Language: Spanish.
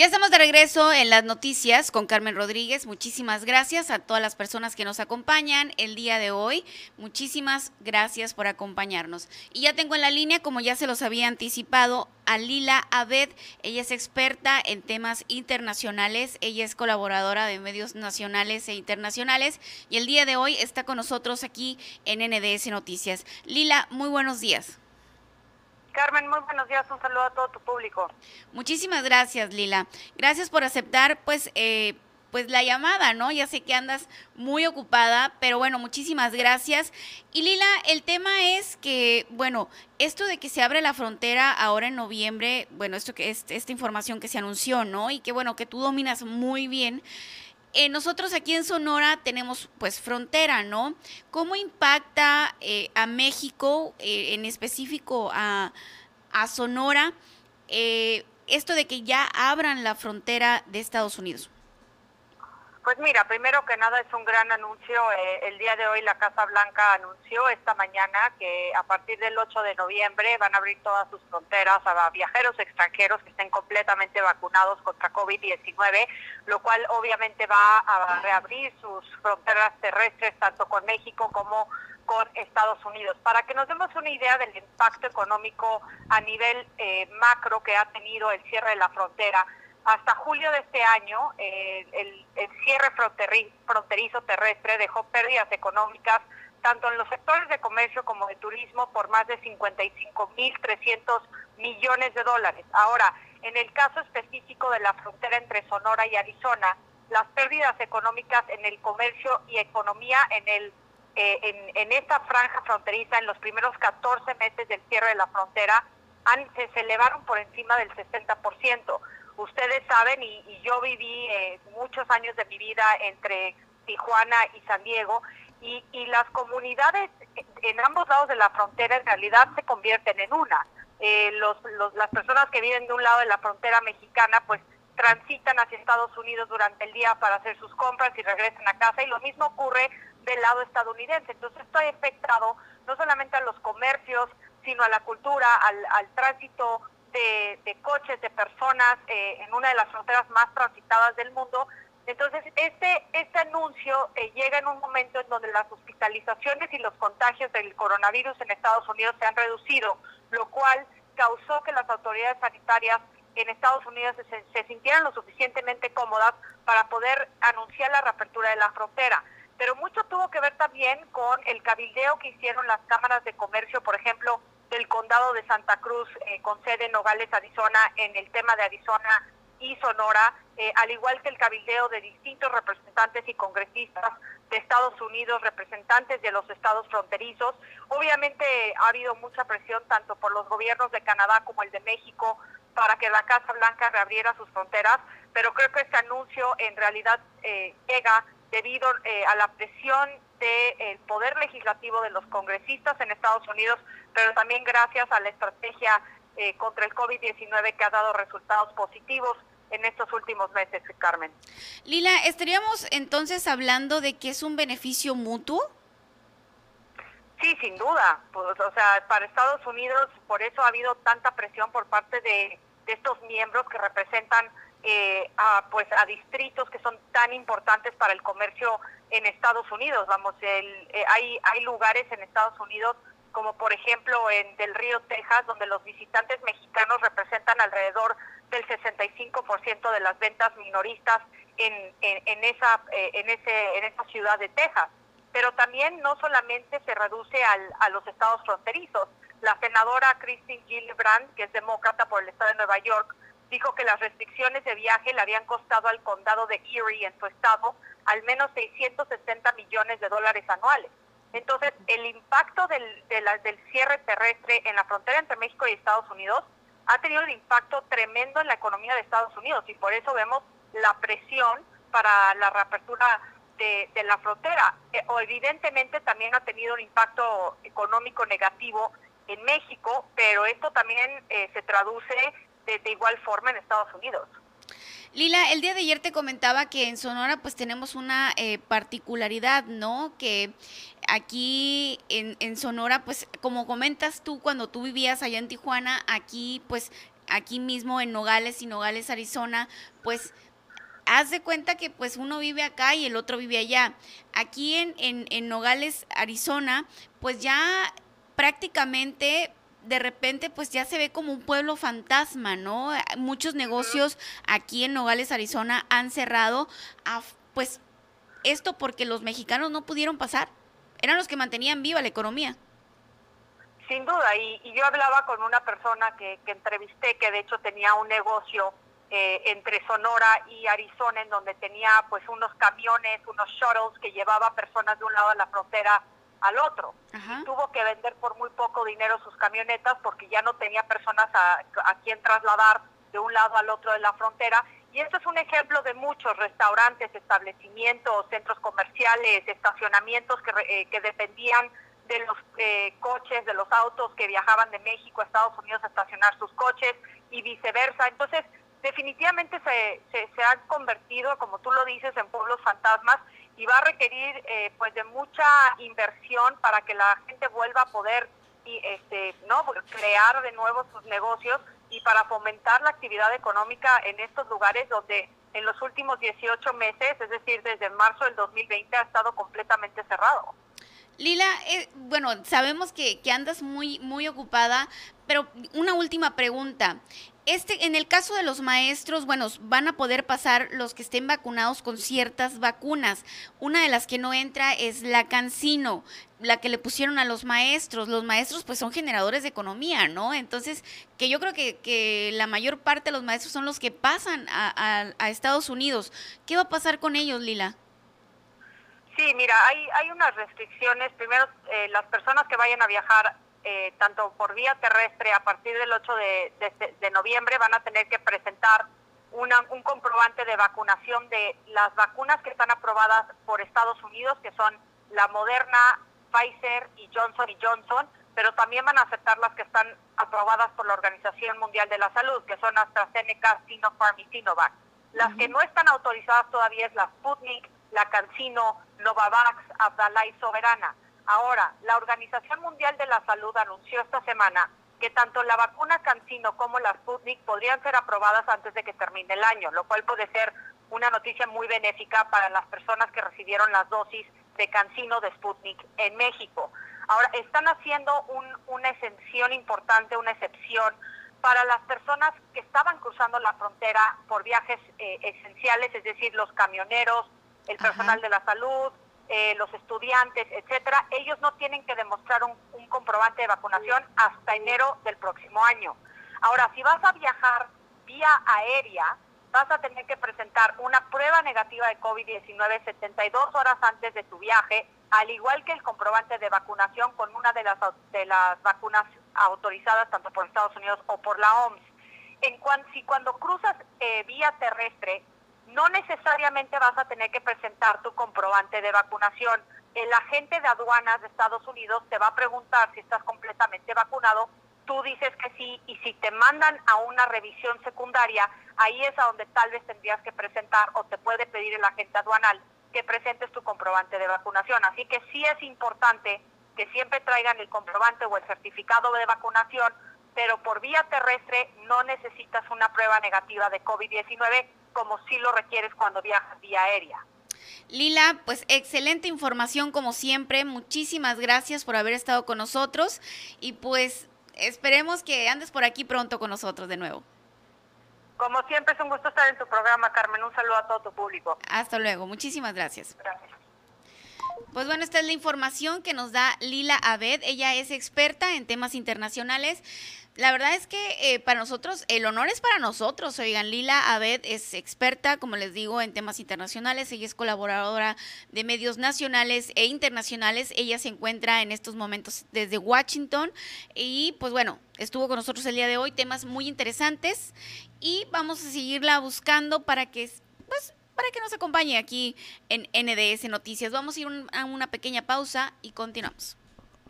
Ya estamos de regreso en las noticias con Carmen Rodríguez. Muchísimas gracias a todas las personas que nos acompañan el día de hoy. Muchísimas gracias por acompañarnos. Y ya tengo en la línea, como ya se los había anticipado, a Lila Abed. Ella es experta en temas internacionales. Ella es colaboradora de medios nacionales e internacionales. Y el día de hoy está con nosotros aquí en NDS Noticias. Lila, muy buenos días. Carmen, muy buenos días, un saludo a todo tu público. Muchísimas gracias, Lila. Gracias por aceptar, pues, eh, pues la llamada, ¿no? Ya sé que andas muy ocupada, pero bueno, muchísimas gracias. Y Lila, el tema es que, bueno, esto de que se abre la frontera ahora en noviembre, bueno, esto que es esta información que se anunció, ¿no? Y que bueno, que tú dominas muy bien. Eh, nosotros aquí en Sonora tenemos pues frontera, ¿no? ¿Cómo impacta eh, a México, eh, en específico a, a Sonora, esto de que ya abran la frontera de Estados Unidos? Pues mira, primero que nada es un gran anuncio. Eh, el día de hoy la Casa Blanca anunció esta mañana que a partir del 8 de noviembre van a abrir todas sus fronteras a viajeros extranjeros que estén completamente vacunados contra COVID-19, lo cual obviamente va a reabrir sus fronteras terrestres tanto con México como con Estados Unidos. Para que nos demos una idea del impacto económico a nivel eh, macro que ha tenido el cierre de la frontera, hasta julio de este año, el, cierre fronterizo terrestre dejó pérdidas económicas tanto en los sectores de comercio como de turismo por más de 55.300 millones de dólares. Ahora, en el caso específico de la frontera entre Sonora y Arizona, las pérdidas económicas en el comercio y economía en el eh, en, esta franja fronteriza en los primeros 14 meses del cierre de la frontera han, se elevaron por encima del 60% ustedes saben, y, yo viví eh, muchos años de mi vida entre Tijuana y San Diego, y, las comunidades en ambos lados de la frontera en realidad se convierten en una. Eh, las personas que viven de un lado de la frontera mexicana, pues transitan hacia Estados Unidos durante el día para hacer sus compras y regresan a casa, y lo mismo ocurre del lado estadounidense. Entonces esto afectado no solamente a los comercios, sino a la cultura, al tránsito de, coches, de personas eh, en una de las fronteras más transitadas del mundo. Entonces, este, este anuncio eh, llega en un momento en donde las hospitalizaciones y los contagios del coronavirus en Estados Unidos se han reducido, lo cual causó que las autoridades sanitarias en Estados Unidos se, se sintieran lo suficientemente cómodas para poder anunciar la reapertura de la frontera pero mucho tuvo que ver también con el cabildeo que hicieron las cámaras de comercio, por ejemplo, del condado de Santa Cruz, eh, con sede en Nogales, Arizona, en el tema de Arizona y Sonora, eh, al igual que el cabildeo de distintos representantes y congresistas de Estados Unidos, representantes de los estados fronterizos. Obviamente ha habido mucha presión tanto por los gobiernos de Canadá como el de México para que la Casa Blanca reabriera sus fronteras, pero creo que este anuncio en realidad eh, llega debido a la presión del poder legislativo de los congresistas en Estados Unidos, pero también gracias a la estrategia eh, contra el COVID-19 que ha dado resultados positivos en estos últimos meses, Carmen. Lila, ¿estaríamos entonces hablando de que es un beneficio mutuo? Sí, sin duda. Pues, o sea, para Estados Unidos, por eso ha habido tanta presión por parte de, estos miembros que representan eh, a, pues, a distritos que son tan importantes para el comercio en Estados Unidos. Vamos, el, eh, hay, hay lugares en Estados Unidos como por ejemplo en Del Río, Texas, donde los visitantes mexicanos representan alrededor del 65% de las ventas minoristas en, en, esa, eh, en, ese, en esa ciudad de Texas. Pero también no solamente se reduce al, a los estados fronterizos. La senadora Christine Gillibrand, que es demócrata por el estado de Nueva York, dijo que las restricciones de viaje le habían costado al condado de Erie en su estado al menos 660 millones de dólares anuales. Entonces, el impacto del, del cierre terrestre en la frontera entre México y Estados Unidos ha tenido un impacto tremendo en la economía de Estados Unidos y por eso vemos la presión para la reapertura de, la frontera. Eh, o evidentemente también ha tenido un impacto económico negativo en México, pero esto también eh, se traduce de igual forma en Estados Unidos. Lila, el día de ayer te comentaba que en Sonora pues tenemos una eh, particularidad, ¿no? Que aquí en, en, Sonora, pues como comentas tú cuando tú vivías allá en Tijuana, aquí pues aquí mismo en Nogales y Nogales, Arizona, pues haz de cuenta que pues uno vive acá y el otro vive allá. Aquí en, en, Nogales, Arizona, pues ya prácticamente de repente pues ya se ve como un pueblo fantasma, ¿no? Muchos negocios aquí en Nogales, Arizona han cerrado, pues esto porque los mexicanos no pudieron pasar, eran los que mantenían viva la economía. Sin duda, y, yo hablaba con una persona que, que entrevisté que de hecho tenía un negocio eh, entre Sonora y Arizona, en donde tenía pues unos camiones, unos shuttles que llevaba personas de un lado de la frontera al otro. tuvo que vender por muy poco dinero sus camionetas porque ya no tenía personas a, a quien trasladar de un lado al otro de la frontera. Y esto es un ejemplo de muchos restaurantes, establecimientos, centros comerciales, estacionamientos que, eh, que dependían de los eh, coches, de los autos que viajaban de México a Estados Unidos a estacionar sus coches y viceversa. Entonces, definitivamente se, se, han convertido, como tú lo dices, en pueblos fantasmas y va a requerir eh, pues de mucha inversión para que la gente vuelva a poder y, este, no crear de nuevo sus negocios y para fomentar la actividad económica en estos lugares donde en los últimos 18 meses, es decir, desde marzo del 2020, ha estado completamente cerrado. Lila, eh, bueno, sabemos que, que, andas muy, muy ocupada, pero una última pregunta. Este, en el caso de los maestros, bueno, van a poder pasar los que estén vacunados con ciertas vacunas. Una de las que no entra es la Cancino, la que le pusieron a los maestros. Los maestros pues son generadores de economía, ¿no? Entonces, que yo creo que, que la mayor parte de los maestros son los que pasan a, a Estados Unidos. ¿Qué va a pasar con ellos, Lila? Sí, mira, hay, hay unas restricciones. Primero, eh, las personas que vayan a viajar eh, tanto por vía terrestre a partir del 8 de, noviembre van a tener que presentar una, un comprobante de vacunación de las vacunas que están aprobadas por Estados Unidos, que son la Moderna, Pfizer y Johnson Johnson, pero también van a aceptar las que están aprobadas por la Organización Mundial de la Salud, que son AstraZeneca, Sinopharm y Sinovac. Las que no están autorizadas todavía es la Sputnik, la Cancino, Novavax, Abdalá y Soberana. Ahora, la Organización Mundial de la Salud anunció esta semana que tanto la vacuna Cancino como la Sputnik podrían ser aprobadas antes de que termine el año, lo cual puede ser una noticia muy benéfica para las personas que recibieron las dosis de Cancino de Sputnik en México. Ahora, están haciendo una exención importante, una excepción para las personas que estaban cruzando la frontera por viajes eh, esenciales, es decir, los camioneros, el personal de la salud, eh, los estudiantes, etcétera, ellos no tienen que demostrar un, comprobante de vacunación hasta enero del próximo año. Ahora, si vas a viajar vía aérea, vas a tener que presentar una prueba negativa de COVID-19 72 horas antes de tu viaje, al igual que el comprobante de vacunación con una de las, de las vacunas autorizadas tanto por Estados Unidos o por la OMS. En cuan, si cuando cruzas eh, vía terrestre no necesariamente vas a tener que presentar tu comprobante de vacunación. El agente de aduanas de Estados Unidos te va a preguntar si estás completamente vacunado. Tú dices que sí y si te mandan a una revisión secundaria, ahí es a donde tal vez tendrías que presentar o te puede pedir el agente aduanal que presentes tu comprobante de vacunación. Así que sí es importante que siempre traigan el comprobante o el certificado de vacunación, pero por vía terrestre no necesitas una prueba negativa de COVID-19 como si lo requieres cuando viajas vía aérea. Lila, pues excelente información como siempre. Muchísimas gracias por haber estado con nosotros y pues esperemos que andes por aquí pronto con nosotros de nuevo. Como siempre es un gusto estar en tu programa, Carmen. Un saludo a todo tu público. Hasta luego. Muchísimas gracias. Gracias. Pues bueno, esta es la información que nos da Lila Abed. Ella es experta en temas internacionales. La verdad es que eh, para nosotros, el honor es para nosotros. Oigan, Lila Abed es experta, como les digo, en temas internacionales. Ella es colaboradora de medios nacionales e internacionales. Ella se encuentra en estos momentos desde Washington. Y pues bueno, estuvo con nosotros el día de hoy. Temas muy interesantes. Y vamos a seguirla buscando para que pues para que nos acompañe aquí en NDS Noticias. Vamos a ir a una pequeña pausa y continuamos.